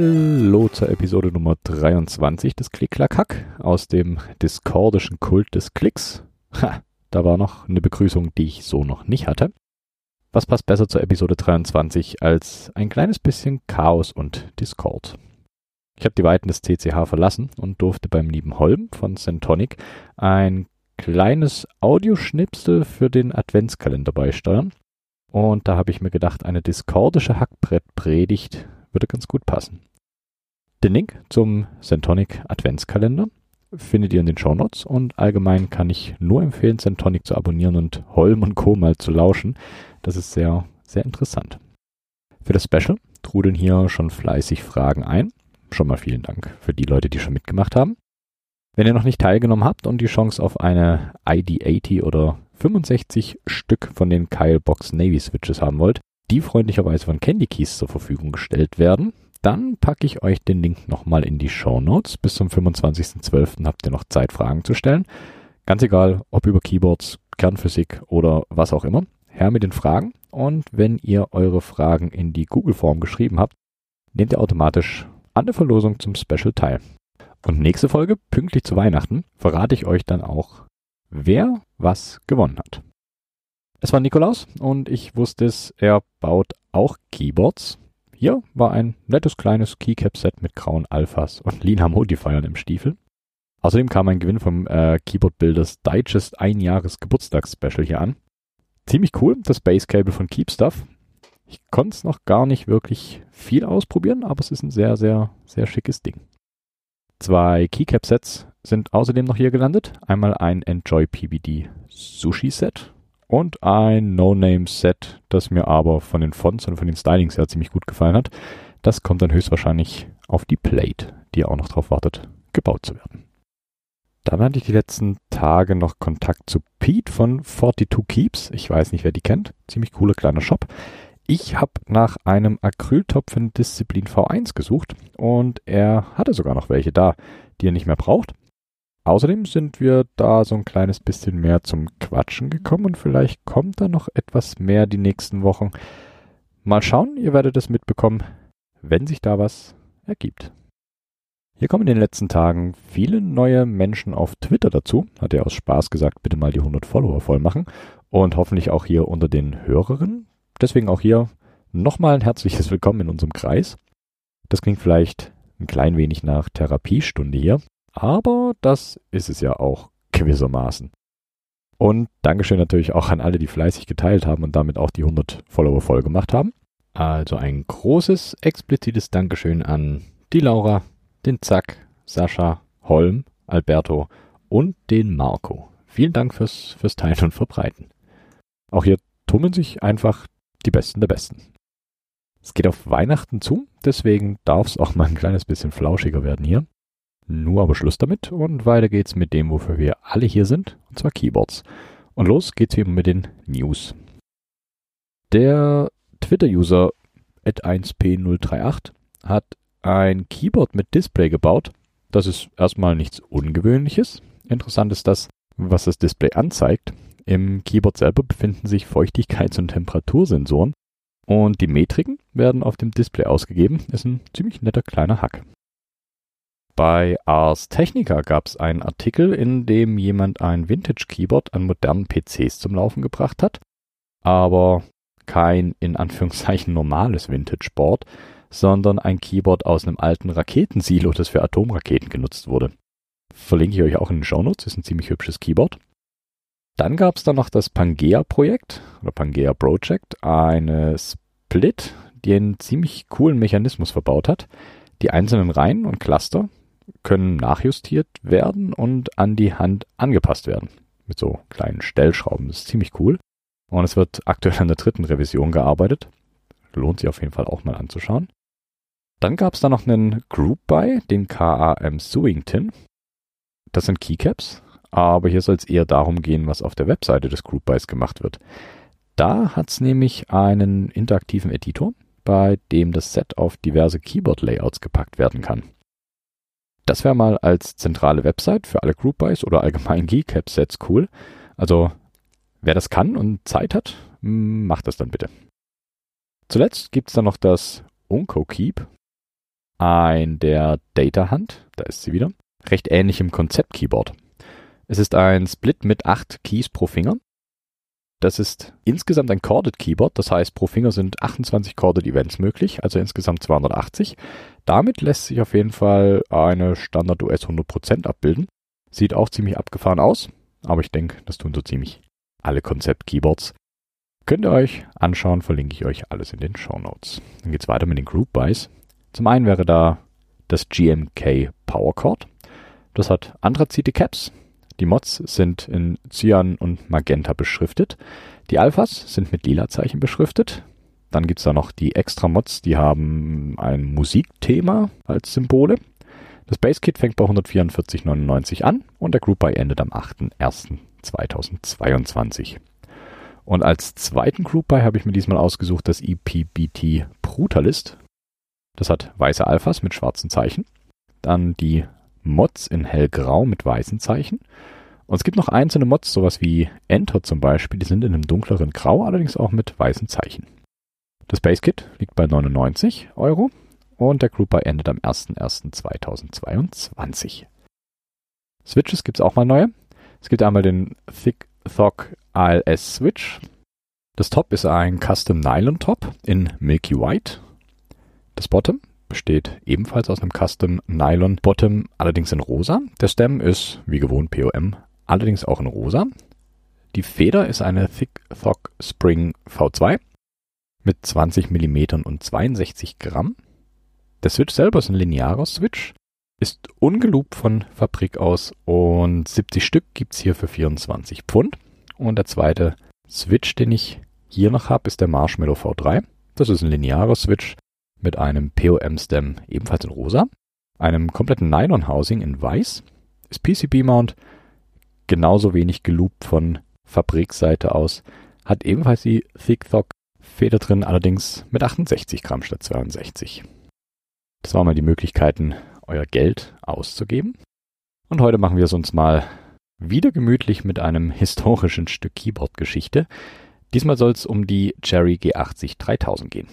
Hallo zur Episode Nummer 23 des Klick-Klack-Hack aus dem discordischen Kult des Klicks. Ha, da war noch eine Begrüßung, die ich so noch nicht hatte. Was passt besser zur Episode 23 als ein kleines bisschen Chaos und Discord? Ich habe die Weiten des CCH verlassen und durfte beim lieben Holm von Centonic ein kleines Audioschnipsel für den Adventskalender beisteuern. Und da habe ich mir gedacht, eine discordische Hackbrettpredigt würde ganz gut passen. Den Link zum Centonic Adventskalender findet ihr in den Shownotes und allgemein kann ich nur empfehlen, Centonic zu abonnieren und Holm und Co. mal zu lauschen. Das ist sehr, sehr interessant. Für das Special trudeln hier schon fleißig Fragen ein. Schon mal vielen Dank für die Leute, die schon mitgemacht haben. Wenn ihr noch nicht teilgenommen habt und die Chance auf eine ID80 oder 65 Stück von den Kyle Box Navy Switches haben wollt, die freundlicherweise von Candy Keys zur Verfügung gestellt werden, dann packe ich euch den Link nochmal in die Show Notes. Bis zum 25.12. habt ihr noch Zeit, Fragen zu stellen. Ganz egal, ob über Keyboards, Kernphysik oder was auch immer. Her mit den Fragen. Und wenn ihr eure Fragen in die Google-Form geschrieben habt, nehmt ihr automatisch an der Verlosung zum Special teil. Und nächste Folge, pünktlich zu Weihnachten, verrate ich euch dann auch, wer was gewonnen hat. Es war Nikolaus und ich wusste es, er baut auch Keyboards. Hier war ein nettes kleines Keycap-Set mit grauen Alphas und lila Modifiern im Stiefel. Außerdem kam ein Gewinn vom äh, Keyboard Builders Digest ein Jahres Geburtstagsspecial hier an. Ziemlich cool, das Basscable von Keepstuff. Ich konnte es noch gar nicht wirklich viel ausprobieren, aber es ist ein sehr, sehr, sehr schickes Ding. Zwei Keycap-Sets sind außerdem noch hier gelandet. Einmal ein Enjoy PBD Sushi Set und ein No-Name-Set, das mir aber von den Fonts und von den Stylings her ziemlich gut gefallen hat. Das kommt dann höchstwahrscheinlich auf die Plate, die auch noch darauf wartet, gebaut zu werden. Dann hatte ich die letzten Tage noch Kontakt zu Pete von 42 Keeps. Ich weiß nicht, wer die kennt. Ziemlich cooler kleiner Shop. Ich habe nach einem Acryltopf in Disziplin V1 gesucht und er hatte sogar noch welche da, die er nicht mehr braucht. Außerdem sind wir da so ein kleines bisschen mehr zum Quatschen gekommen und vielleicht kommt da noch etwas mehr die nächsten Wochen. Mal schauen, ihr werdet es mitbekommen, wenn sich da was ergibt. Hier kommen in den letzten Tagen viele neue Menschen auf Twitter dazu. Hat er aus Spaß gesagt, bitte mal die 100 Follower voll machen. Und hoffentlich auch hier unter den Hörerinnen. Deswegen auch hier nochmal ein herzliches Willkommen in unserem Kreis. Das klingt vielleicht ein klein wenig nach Therapiestunde hier. Aber das ist es ja auch gewissermaßen. Und Dankeschön natürlich auch an alle, die fleißig geteilt haben und damit auch die 100 Follower voll gemacht haben. Also ein großes, explizites Dankeschön an die Laura, den Zack, Sascha, Holm, Alberto und den Marco. Vielen Dank fürs, fürs Teilen und Verbreiten. Auch hier tummeln sich einfach die Besten der Besten. Es geht auf Weihnachten zu, deswegen darf es auch mal ein kleines bisschen flauschiger werden hier. Nur aber Schluss damit und weiter geht's mit dem, wofür wir alle hier sind, und zwar Keyboards. Und los geht's immer mit den News. Der Twitter-User at1p038 hat ein Keyboard mit Display gebaut. Das ist erstmal nichts Ungewöhnliches. Interessant ist das, was das Display anzeigt. Im Keyboard selber befinden sich Feuchtigkeits- und Temperatursensoren und die Metriken werden auf dem Display ausgegeben. Ist ein ziemlich netter kleiner Hack. Bei Ars Technica gab es einen Artikel, in dem jemand ein Vintage-Keyboard an modernen PCs zum Laufen gebracht hat, aber kein in Anführungszeichen normales Vintage-Board, sondern ein Keyboard aus einem alten Raketensilo, das für Atomraketen genutzt wurde. Verlinke ich euch auch in den Shownotes, ist ein ziemlich hübsches Keyboard. Dann gab es da noch das Pangea-Projekt oder Pangea Project, eine Split, die einen ziemlich coolen Mechanismus verbaut hat. Die einzelnen Reihen und Cluster können nachjustiert werden und an die Hand angepasst werden. Mit so kleinen Stellschrauben. Das ist ziemlich cool. Und es wird aktuell an der dritten Revision gearbeitet. Lohnt sich auf jeden Fall auch mal anzuschauen. Dann gab es da noch einen Group Buy, den KAM Sewington. Das sind Keycaps, aber hier soll es eher darum gehen, was auf der Webseite des Group Buys gemacht wird. Da hat es nämlich einen interaktiven Editor, bei dem das Set auf diverse Keyboard-Layouts gepackt werden kann. Das wäre mal als zentrale Website für alle Group Buys oder allgemein Keycap-Sets cool. Also wer das kann und Zeit hat, macht das dann bitte. Zuletzt gibt es dann noch das Unco Keep. ein der Data Hand, da ist sie wieder, recht ähnlich im Konzept-Keyboard. Es ist ein Split mit acht Keys pro Finger. Das ist insgesamt ein Chorded Keyboard, das heißt pro Finger sind 28 Chorded Events möglich, also insgesamt 280. Damit lässt sich auf jeden Fall eine Standard US 100% abbilden. Sieht auch ziemlich abgefahren aus, aber ich denke, das tun so ziemlich alle Konzept-Keyboards. Könnt ihr euch anschauen, verlinke ich euch alles in den Show Notes. Dann geht's weiter mit den Group Buys. Zum einen wäre da das GMK Power Chord. Das hat Anthrazite Caps. Die Mods sind in Cyan und Magenta beschriftet. Die Alphas sind mit lila Zeichen beschriftet. Dann gibt's da noch die extra Mods, die haben ein Musikthema als Symbole. Das Baseskit fängt bei 144,99 an und der Group Buy endet am 8.1.2022. Und als zweiten Group Buy habe ich mir diesmal ausgesucht das EPBT Brutalist. Das hat weiße Alphas mit schwarzen Zeichen. Dann die Mods in hellgrau mit weißen Zeichen. Und es gibt noch einzelne Mods, sowas wie Enter zum Beispiel, die sind in einem dunkleren Grau, allerdings auch mit weißen Zeichen. Das Baseskit liegt bei 99 Euro und der Group Buy endet am 01.01.2022. Switches gibt es auch mal neue. Es gibt einmal den Thick Thog ALS Switch. Das Top ist ein Custom Nylon Top in Milky White. Das Bottom besteht ebenfalls aus einem Custom Nylon Bottom, allerdings in rosa. Der Stem ist wie gewohnt POM, allerdings auch in rosa. Die Feder ist eine Thick Thog Spring V2 mit 20 mm und 62 Gramm. Der Switch selber ist ein linearer Switch, ist ungeloopt von Fabrik aus und 70 Stück gibt es hier für 24 Pfund. Und der zweite Switch, den ich hier noch habe, ist der Marshmallow V3. Das ist ein linearer Switch mit einem POM-Stem ebenfalls in rosa, einem kompletten Nylon-Housing in weiß, ist PCB-Mount, genauso wenig geloopt von Fabrikseite aus, hat ebenfalls die Thick Thog Feder drin, allerdings mit 68 Gramm statt 62. Das waren mal die Möglichkeiten, euer Geld auszugeben. Und heute machen wir es uns mal wieder gemütlich mit einem historischen Stück Keyboard-Geschichte. Diesmal soll es um die Cherry G80 3000 gehen.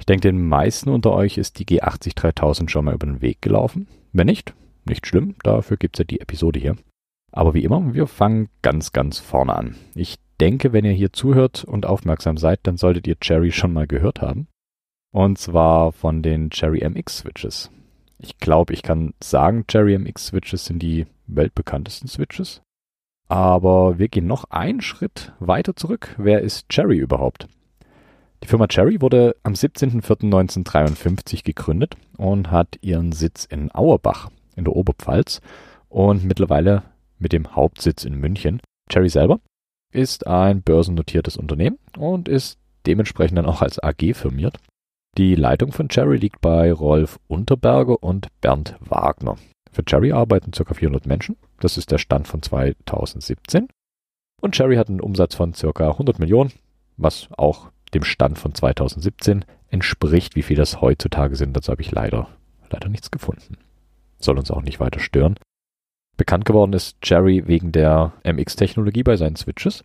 Ich denke, den meisten unter euch ist die G80 3000 schon mal über den Weg gelaufen. Wenn nicht, nicht schlimm, dafür gibt's ja die Episode hier. Aber wie immer, wir fangen ganz, ganz vorne an. Ich denke, wenn ihr hier zuhört und aufmerksam seid, dann solltet ihr Cherry schon mal gehört haben. Und zwar von den Cherry MX Switches. Ich glaube, ich kann sagen, Cherry MX Switches sind die weltbekanntesten Switches. Aber wir gehen noch einen Schritt weiter zurück. Wer ist Cherry überhaupt? Die Firma Cherry wurde am 17.04.1953 gegründet und hat ihren Sitz in Auerbach in der Oberpfalz und mittlerweile mit dem Hauptsitz in München. Cherry selber ist ein börsennotiertes Unternehmen und ist dementsprechend dann auch als AG firmiert. Die Leitung von Cherry liegt bei Rolf Unterberger und Bernd Wagner. Für Cherry arbeiten ca. 400 Menschen. Das ist der Stand von 2017. Und Cherry hat einen Umsatz von ca. 100 Millionen, was auch dem Stand von 2017 entspricht. Wie viel das heutzutage sind, dazu habe ich leider, leider nichts gefunden. Soll uns auch nicht weiter stören. Bekannt geworden ist Jerry wegen der MX-Technologie bei seinen Switches.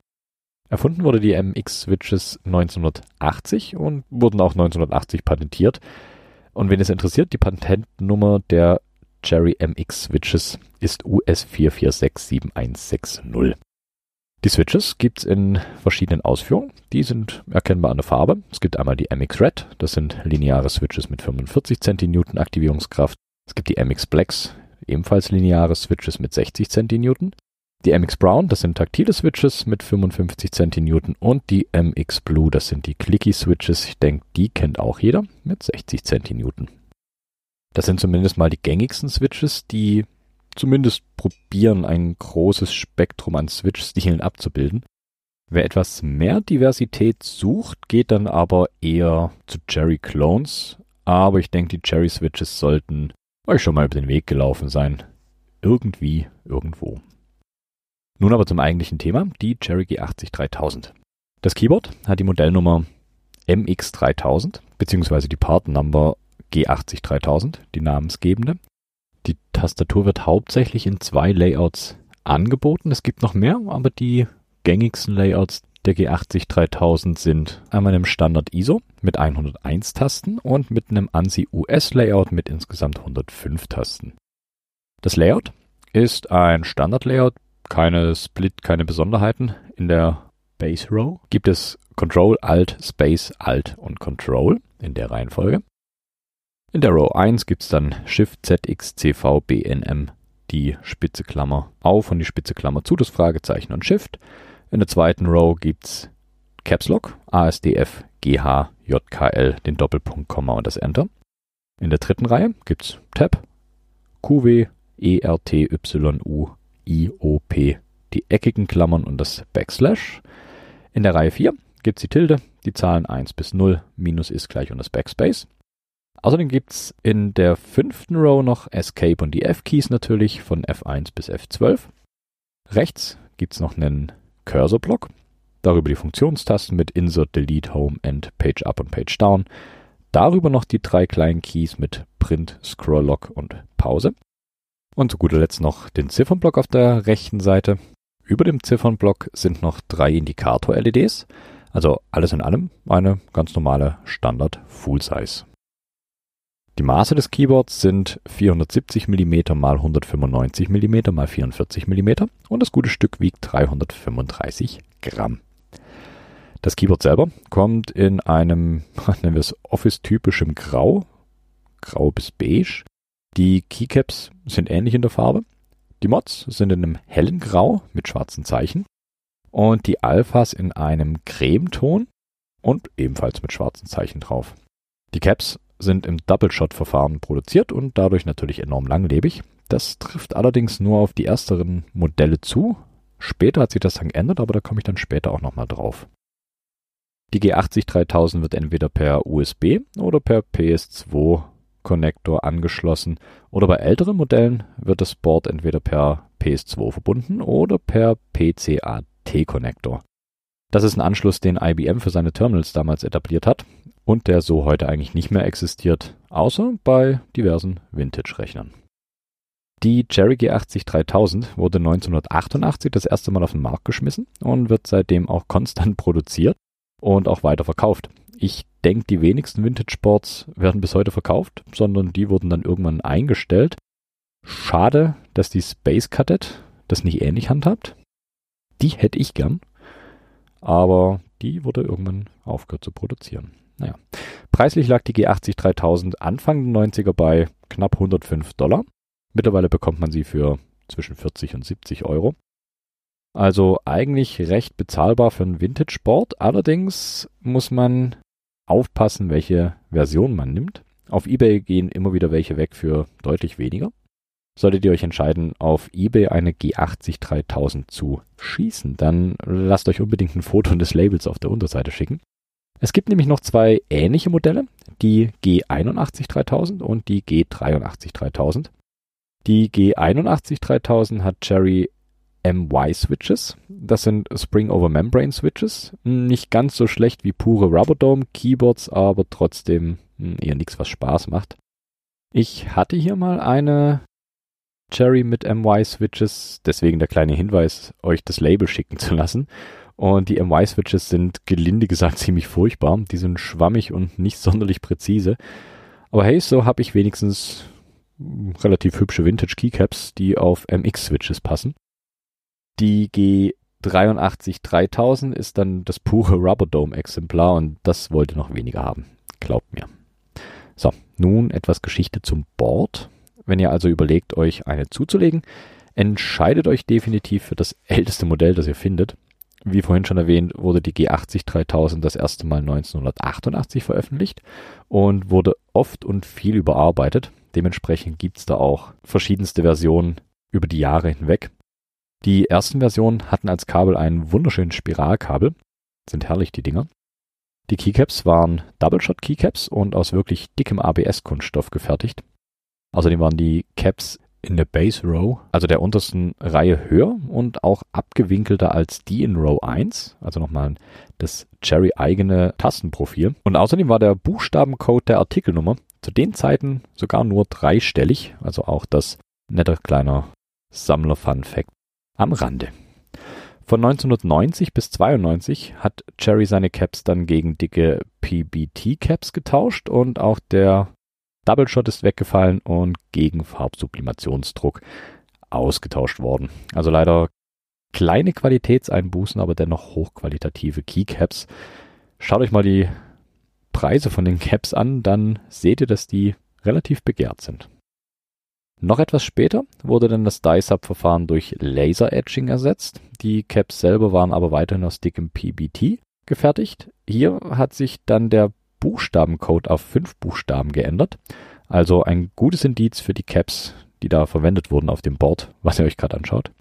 Erfunden wurde die MX-Switches 1980 und wurden auch 1980 patentiert. Und wenn es interessiert, die Patentnummer der Jerry MX Switches ist US 4467160. Die Switches gibt es in verschiedenen Ausführungen. Die sind erkennbar an der Farbe. Es gibt einmal die MX Red, das sind lineare Switches mit 45 Centinewton Aktivierungskraft. Es gibt die MX Blacks, ebenfalls lineare Switches mit 60 Centinewton. Die MX Brown, das sind taktile Switches mit 55 Centinewton und die MX Blue, das sind die Clicky Switches. Ich denke, die kennt auch jeder mit 60 Centinewton. Das sind zumindest mal die gängigsten Switches, die zumindest probieren, ein großes Spektrum an Switch-Stilen abzubilden. Wer etwas mehr Diversität sucht, geht dann aber eher zu Cherry Clones. Aber ich denke, die Cherry Switches sollten euch schon mal über den Weg gelaufen sein. Irgendwie, irgendwo. Nun aber zum eigentlichen Thema, die Cherry G80 3000. Das Keyboard hat die Modellnummer MX3000, beziehungsweise die Part Number G80 3000, die namensgebende. Die Tastatur wird hauptsächlich in zwei Layouts angeboten. Es gibt noch mehr, aber die gängigsten Layouts, der G80 3000 sind einmal im Standard ISO mit 101 Tasten und mit einem ANSI US Layout mit insgesamt 105 Tasten. Das Layout ist ein Standard Layout, keine Split, keine Besonderheiten. In der Base Row gibt es Control, Alt, Space, Alt und Control in der Reihenfolge. In der Row 1 gibt es dann Shift, ZX, CV, BNM, die Spitze Klammer auf und die Spitze Klammer zu, das Fragezeichen und Shift. In der zweiten Row gibt's Caps Lock, ASDF, GH, JKL, den Doppelpunkt, Komma und das Enter. In der dritten Reihe gibt's Tab, QW, ERTYU, IOP, die eckigen Klammern und das Backslash. In der Reihe 4 gibt's die Tilde, die Zahlen 1 bis 0, Minus ist gleich und das Backspace. Außerdem gibt's in der fünften Row noch Escape und die F-Keys natürlich von F1 bis F12. Rechts gibt's noch einen Cursor-Block, darüber die Funktionstasten mit Insert, Delete, Home and Page Up und Page Down. Darüber noch die drei kleinen Keys mit Print, Scroll Lock und Pause. Und zu guter Letzt noch den Ziffernblock auf der rechten Seite. Über dem Ziffernblock sind noch drei Indikator-LEDs. Also alles in allem eine ganz normale Standard Full Size. Die Maße des Keyboards sind 470 mm x 195 mm x 44 mm und das gute Stück wiegt 335 Gramm. Das Keyboard selber kommt in einem, nennen wir es Office-typischem Grau, Grau bis Beige. Die Keycaps sind ähnlich in der Farbe. Die Mods sind in einem hellen Grau mit schwarzen Zeichen und die Alphas in einem Cremeton und ebenfalls mit schwarzen Zeichen drauf. Die Caps sind im Double-Shot-Verfahren produziert und dadurch natürlich enorm langlebig. Das trifft allerdings nur auf die ersteren Modelle zu. Später hat sich das dann geändert, aber da komme ich dann später auch nochmal drauf. Die G80 3000 wird entweder per USB oder per PS2 Konnektor angeschlossen oder bei älteren Modellen wird das Board entweder per PS2 verbunden oder per PCAT-Konnektor. Das ist ein Anschluss, den IBM für seine Terminals damals etabliert hat und der so heute eigentlich nicht mehr existiert, außer bei diversen Vintage-Rechnern. Die Cherry G80 3000 wurde 1988 das erste Mal auf den Markt geschmissen und wird seitdem auch konstant produziert und auch weiter verkauft. Ich denke, die wenigsten Vintage-Sports werden bis heute verkauft, sondern die wurden dann irgendwann eingestellt. Schade, dass die Space Cadet das nicht ähnlich handhabt. Die hätte ich gern, aber die wurde irgendwann aufgehört zu produzieren. Naja. Preislich lag die G80 3000 Anfang der 90er bei knapp 105 Dollar. Mittlerweile bekommt man sie für zwischen 40 und 70 Euro. Also eigentlich recht bezahlbar für einen Vintage-Sport. Allerdings muss man aufpassen, welche Version man nimmt. Auf eBay gehen immer wieder welche weg für deutlich weniger. Solltet ihr euch entscheiden, auf eBay eine G80 3000 zu schießen, dann lasst euch unbedingt ein Foto des Labels auf der Unterseite schicken. Es gibt nämlich noch zwei ähnliche Modelle, die G81 3000 und die G83 3000. Die G81 3000 hat Cherry MY Switches. Das sind Spring Over Membrane Switches. Nicht ganz so schlecht wie pure Rubber Dome Keyboards, aber trotzdem hm, eher nichts, was Spaß macht. Ich hatte hier mal eine Cherry mit MY Switches, deswegen der kleine Hinweis, euch das Label schicken zu lassen. Und die MY-Switches sind gelinde gesagt ziemlich furchtbar. Die sind schwammig und nicht sonderlich präzise. Aber hey, so habe ich wenigstens relativ hübsche Vintage Keycaps, die auf MX-Switches passen. Die G83 3000 ist dann das pure Rubber Dome Exemplar und das wollte noch weniger haben. Glaubt mir. So, nun etwas Geschichte zum Board. Wenn ihr also überlegt, euch eine zuzulegen, entscheidet euch definitiv für das älteste Modell, das ihr findet. Wie vorhin schon erwähnt, wurde die G80 3000 das erste Mal 1988 veröffentlicht und wurde oft und viel überarbeitet. Dementsprechend gibt es da auch verschiedenste Versionen über die Jahre hinweg. Die ersten Versionen hatten als Kabel einen wunderschönen Spiralkabel. Sind herrlich, die Dinger. Die Keycaps waren Double-Shot Keycaps und aus wirklich dickem ABS-Kunststoff gefertigt. Außerdem waren die Caps in der Base Row, also der untersten Reihe höher und auch abgewinkelter als die in Row 1, also nochmal das Cherry eigene Tastenprofil. Und außerdem war der Buchstabencode der Artikelnummer zu den Zeiten sogar nur dreistellig, also auch das nette kleiner Sammler-Fun-Fact am Rande. Von 1990 bis 92 hat Cherry seine Caps dann gegen dicke PBT Caps getauscht und auch der Double Shot ist weggefallen und gegen Farbsublimationsdruck ausgetauscht worden. Also leider kleine Qualitätseinbußen, aber dennoch hochqualitative Keycaps. Schaut euch mal die Preise von den Caps an, dann seht ihr, dass die relativ begehrt sind. Noch etwas später wurde dann das Dye-Sub-Verfahren durch Laser-Etching ersetzt. Die Caps selber waren aber weiterhin aus dickem PBT gefertigt. Hier hat sich dann der Buchstabencode auf fünf Buchstaben geändert. Also ein gutes Indiz für die Caps, die da verwendet wurden auf dem Board, was ihr euch gerade anschaut.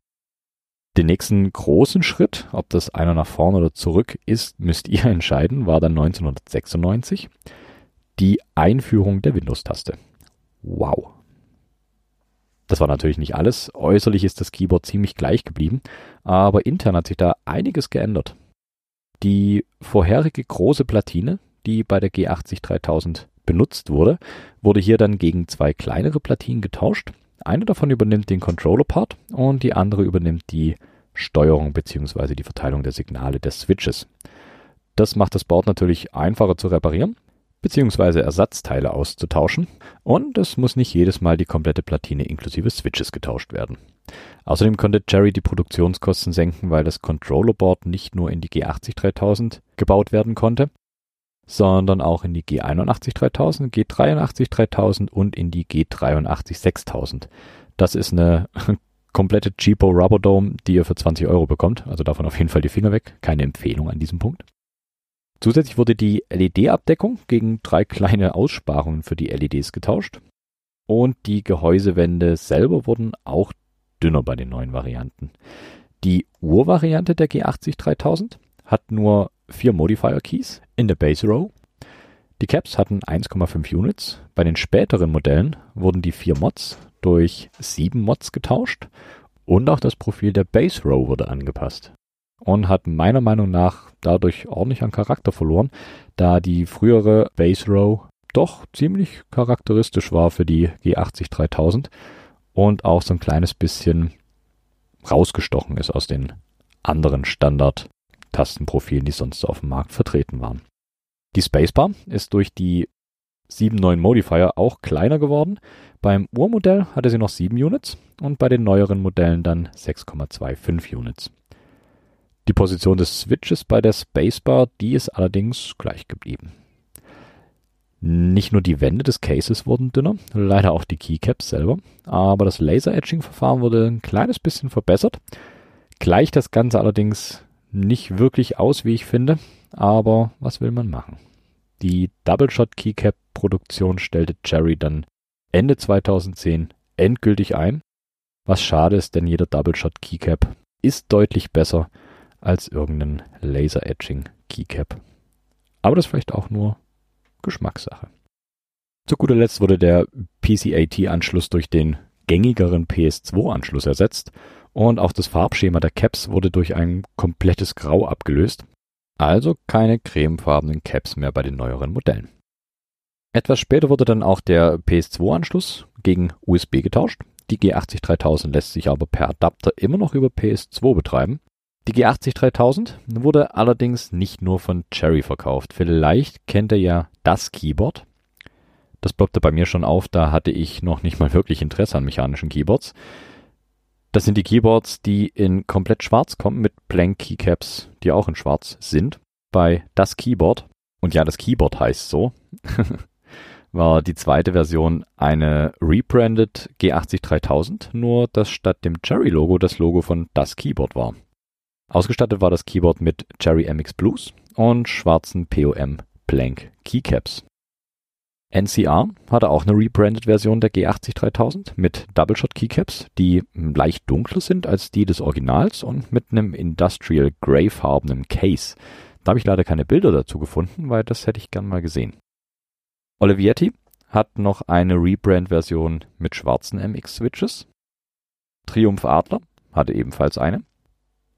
Den nächsten großen Schritt, ob das einer nach vorne oder zurück ist, müsst ihr entscheiden, war dann 1996 die Einführung der Windows-Taste. Wow. Das war natürlich nicht alles. Äußerlich ist das Keyboard ziemlich gleich geblieben, aber intern hat sich da einiges geändert. Die vorherige große Platine, die bei der G80 3000 benutzt wurde, wurde hier dann gegen zwei kleinere Platinen getauscht. Eine davon übernimmt den Controller-Part und die andere übernimmt die Steuerung bzw. die Verteilung der Signale des Switches. Das macht das Board natürlich einfacher zu reparieren bzw. Ersatzteile auszutauschen und es muss nicht jedes Mal die komplette Platine inklusive Switches getauscht werden. Außerdem konnte Cherry die Produktionskosten senken, weil das Controllerboard nicht nur in die G80 3000 gebaut werden konnte, sondern auch in die G81 3000, G83 3000 und in die G83 6000. Das ist eine komplette Cheapo Rubber Dome, die ihr für 20 Euro bekommt. Also davon auf jeden Fall die Finger weg. Keine Empfehlung an diesem Punkt. Zusätzlich wurde die LED-Abdeckung gegen drei kleine Aussparungen für die LEDs getauscht. Und die Gehäusewände selber wurden auch dünner bei den neuen Varianten. Die Urvariante der G80 3000 hat nur vier Modifier Keys in der Base Row. Die Caps hatten 1,5 Units. Bei den späteren Modellen wurden die vier Mods durch sieben Mods getauscht und auch das Profil der Base Row wurde angepasst und hat meiner Meinung nach dadurch ordentlich an Charakter verloren, da die frühere Base Row doch ziemlich charakteristisch war für die G80 3000 und auch so ein kleines bisschen rausgestochen ist aus den anderen Standard-Tastenprofilen, die sonst so auf dem Markt vertreten waren. Die Spacebar ist durch die sieben neuen Modifier auch kleiner geworden. Beim Urmodell hatte sie noch 7 Units und bei den neueren Modellen dann 6,25 Units. Die Position des Switches bei der Spacebar, die ist allerdings gleich geblieben. Nicht nur die Wände des Cases wurden dünner, leider auch die Keycaps selber, aber das Laser-Etching-Verfahren wurde ein kleines bisschen verbessert. Gleicht das Ganze allerdings nicht wirklich aus, wie ich finde, aber was will man machen? Die Double Shot Keycap Produktion stellte Cherry dann Ende 2010 endgültig ein. Was schade ist, denn jeder Double Shot Keycap ist deutlich besser als irgendein Laser Etching Keycap. Aber das ist vielleicht auch nur Geschmackssache. Zu guter Letzt wurde der PCAT-Anschluss durch den gängigeren PS2-Anschluss ersetzt und auch das Farbschema der Caps wurde durch ein komplettes Grau abgelöst. Also keine cremefarbenen Caps mehr bei den neueren Modellen. Etwas später wurde dann auch der PS2-Anschluss gegen USB getauscht. Die G80 3000 lässt sich aber per Adapter immer noch über PS2 betreiben die G80 3000 wurde allerdings nicht nur von Cherry verkauft. Vielleicht kennt ihr ja das Keyboard. Das ploppte bei mir schon auf, da hatte ich noch nicht mal wirklich Interesse an mechanischen Keyboards. Das sind die Keyboards, die in komplett schwarz kommen, mit Blank Keycaps, die auch in schwarz sind. Bei das Keyboard, und ja, das Keyboard heißt so, war die zweite Version eine rebranded G80 3000, nur dass statt dem Cherry-Logo das Logo von das Keyboard war. Ausgestattet war das Keyboard mit Cherry MX Blues und schwarzen POM Blank Keycaps. NCR hatte auch eine rebranded Version der G80 3000 mit Double Shot Keycaps, die leicht dunkler sind als die des Originals und mit einem Industrial Grey farbenen Case. Da habe ich leider keine Bilder dazu gefunden, weil das hätte ich gern mal gesehen. Olivetti hat noch eine Rebrand-Version mit schwarzen MX-Switches. Triumph Adler hatte ebenfalls eine.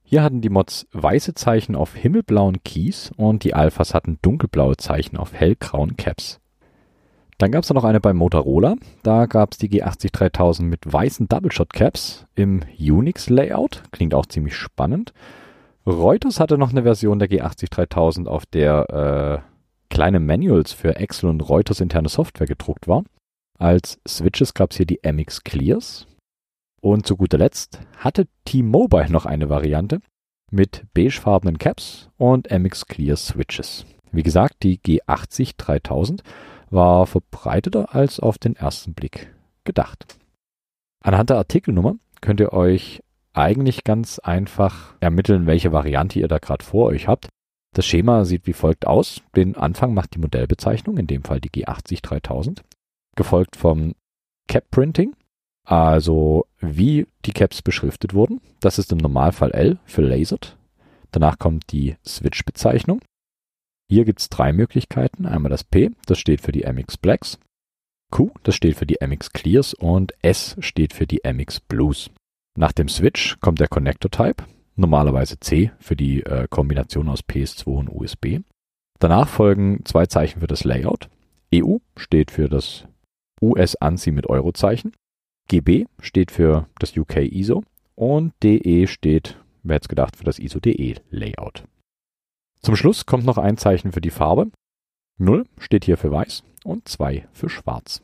Hier hatten die Mods weiße Zeichen auf himmelblauen Keys und die Alphas hatten dunkelblaue Zeichen auf hellgrauen Caps. Dann gab es noch eine bei Motorola. Da gab es die G80 3000 mit weißen Double-Shot Caps im Unix-Layout. Klingt auch ziemlich spannend. Reuters hatte noch eine Version der G80 3000, auf der äh, kleine Manuals für Excel und Reuters interne Software gedruckt waren. Als Switches gab es hier die MX Clears. Und zu guter Letzt hatte T-Mobile noch eine Variante mit beigefarbenen Caps und MX Clear Switches. Wie gesagt, die G80 3000 war verbreiteter als auf den ersten Blick gedacht. Anhand der Artikelnummer könnt ihr euch eigentlich ganz einfach ermitteln, welche Variante ihr da gerade vor euch habt. Das Schema sieht wie folgt aus. Den Anfang macht die Modellbezeichnung, in dem Fall die G80 3000, gefolgt vom Cap Printing, also wie die Caps beschriftet wurden. Das ist im Normalfall L für Lasered. Danach kommt die Switch-Bezeichnung. Hier gibt es drei Möglichkeiten. Einmal das P, das steht für die MX Blacks. Q, das steht für die MX Clears und S steht für die MX Blues. Nach dem Switch kommt der Connector Type, normalerweise C für die äh, Kombination aus PS2 und USB. Danach folgen zwei Zeichen für das Layout. EU steht für das US-ANSI mit Eurozeichen. GB steht für das UK ISO und DE steht, wer hätte gedacht, für das ISO DE Layout. Zum Schluss kommt noch ein Zeichen für die Farbe. 0 steht hier für weiß und 2 für schwarz.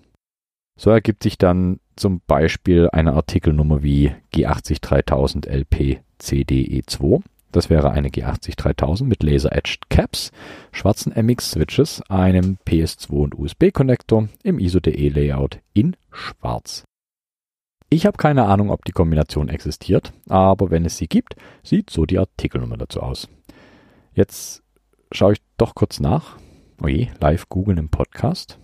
So ergibt sich dann zum Beispiel eine Artikelnummer wie G80 3000 LP CDE2. Das wäre eine G80 3000 mit Laser-Edged Caps, schwarzen MX-Switches, einem PS2 und USB-Konnektor im ISO-DE-Layout in schwarz. Ich habe keine Ahnung, ob die Kombination existiert, aber wenn es sie gibt, sieht so die Artikelnummer dazu aus. Jetzt schaue ich doch kurz nach. Oje, live googeln im Podcast.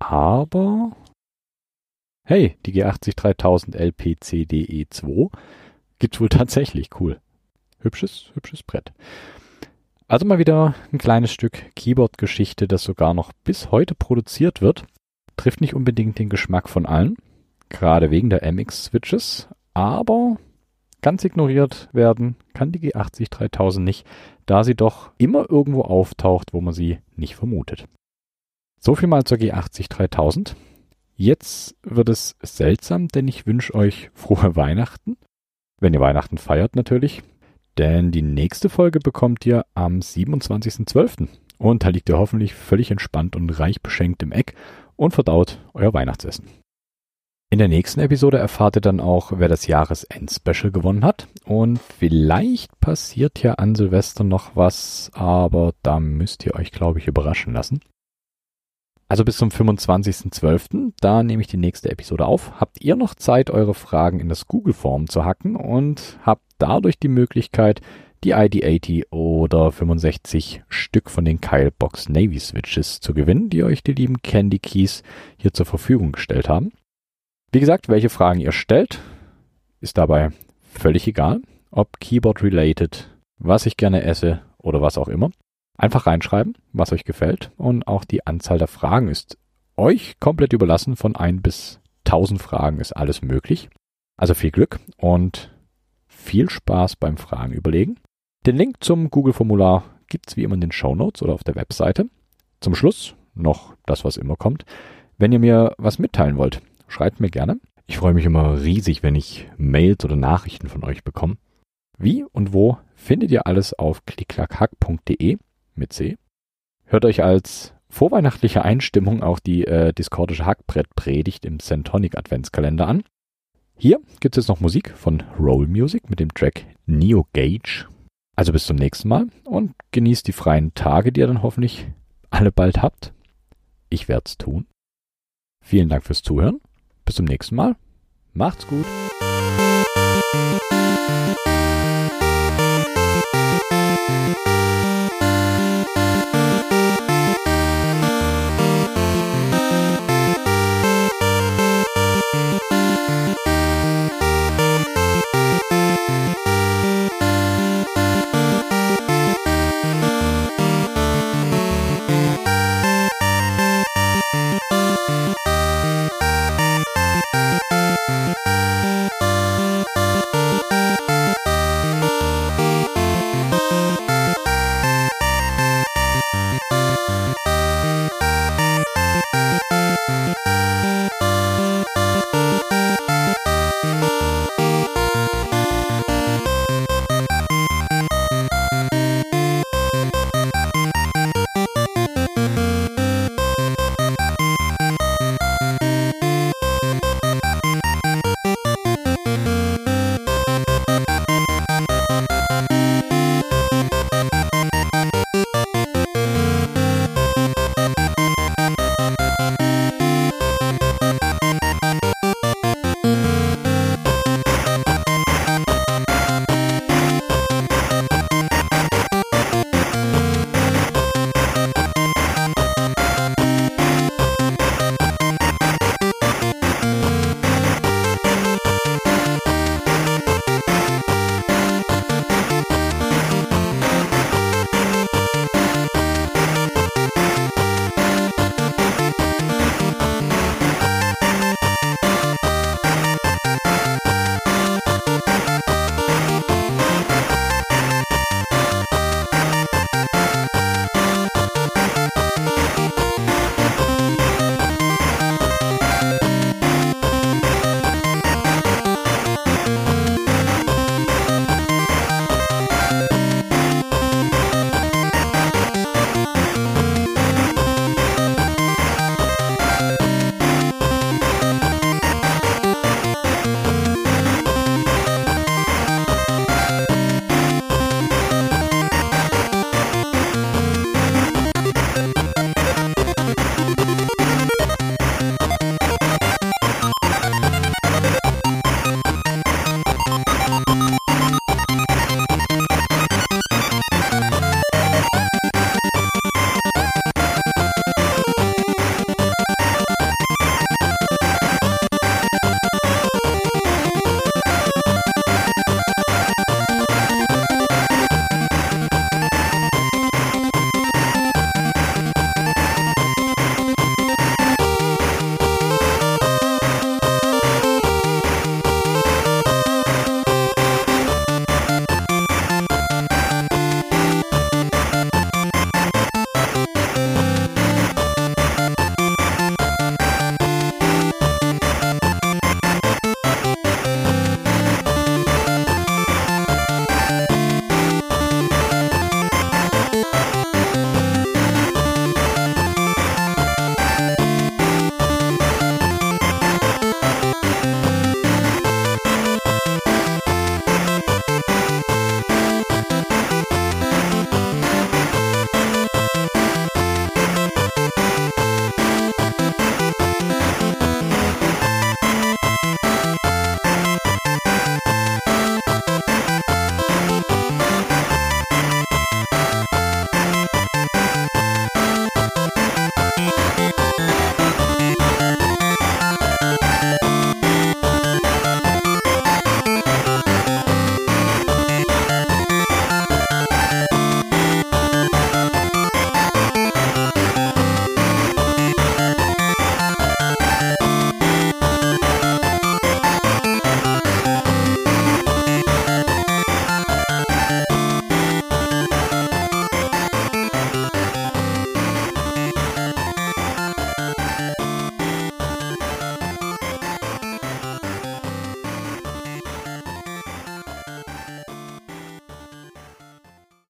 Aber hey, die G80 3000 LPCDE2 gibt wohl tatsächlich cool. Hübsches, hübsches Brett. Also mal wieder ein kleines Stück Keyboard-Geschichte, das sogar noch bis heute produziert wird. Trifft nicht unbedingt den Geschmack von allen, gerade wegen der MX-Switches, aber ganz ignoriert werden kann die G80 3000 nicht, da sie doch immer irgendwo auftaucht, wo man sie nicht vermutet. So viel mal zur G80 3000. Jetzt wird es seltsam, denn ich wünsche euch frohe Weihnachten. Wenn ihr Weihnachten feiert natürlich. Denn die nächste Folge bekommt ihr am 27.12. Und da liegt ihr hoffentlich völlig entspannt und reich beschenkt im Eck und verdaut euer Weihnachtsessen. In der nächsten Episode erfahrt ihr dann auch, wer das Jahresend-Special gewonnen hat. Und vielleicht passiert ja an Silvester noch was, aber da müsst ihr euch, glaube ich, überraschen lassen. Also bis zum 25.12., da nehme ich die nächste Episode auf. Habt ihr noch Zeit, eure Fragen in das Google-Form zu hacken und habt dadurch die Möglichkeit, die ID80 oder 65 Stück von den Kilebox Navy Switches zu gewinnen, die euch die lieben Candy Keys hier zur Verfügung gestellt haben. Wie gesagt, welche Fragen ihr stellt, ist dabei völlig egal, ob Keyboard related, was ich gerne esse oder was auch immer. Einfach reinschreiben, was euch gefällt und auch die Anzahl der Fragen ist euch komplett überlassen. Von ein bis tausend Fragen ist alles möglich. Also viel Glück und viel Spaß beim Fragen überlegen. Den Link zum Google-Formular gibt's wie immer in den Show Notes oder auf der Webseite. Zum Schluss noch das, was immer kommt. Wenn ihr mir was mitteilen wollt, schreibt mir gerne. Ich freue mich immer riesig, wenn ich Mails oder Nachrichten von euch bekomme. Wie und wo findet ihr alles auf klicklackhack.de mit C. Hört euch als vorweihnachtliche Einstimmung auch die äh, diskordische Hackbrett-Predigt im Centonic Adventskalender an. Hier gibt es jetzt noch Musik von Roll Music mit dem Track Neo Gage. Also bis zum nächsten Mal und genießt die freien Tage, die ihr dann hoffentlich alle bald habt. Ich werde es tun. Vielen Dank fürs Zuhören. Bis zum nächsten Mal. Macht's gut.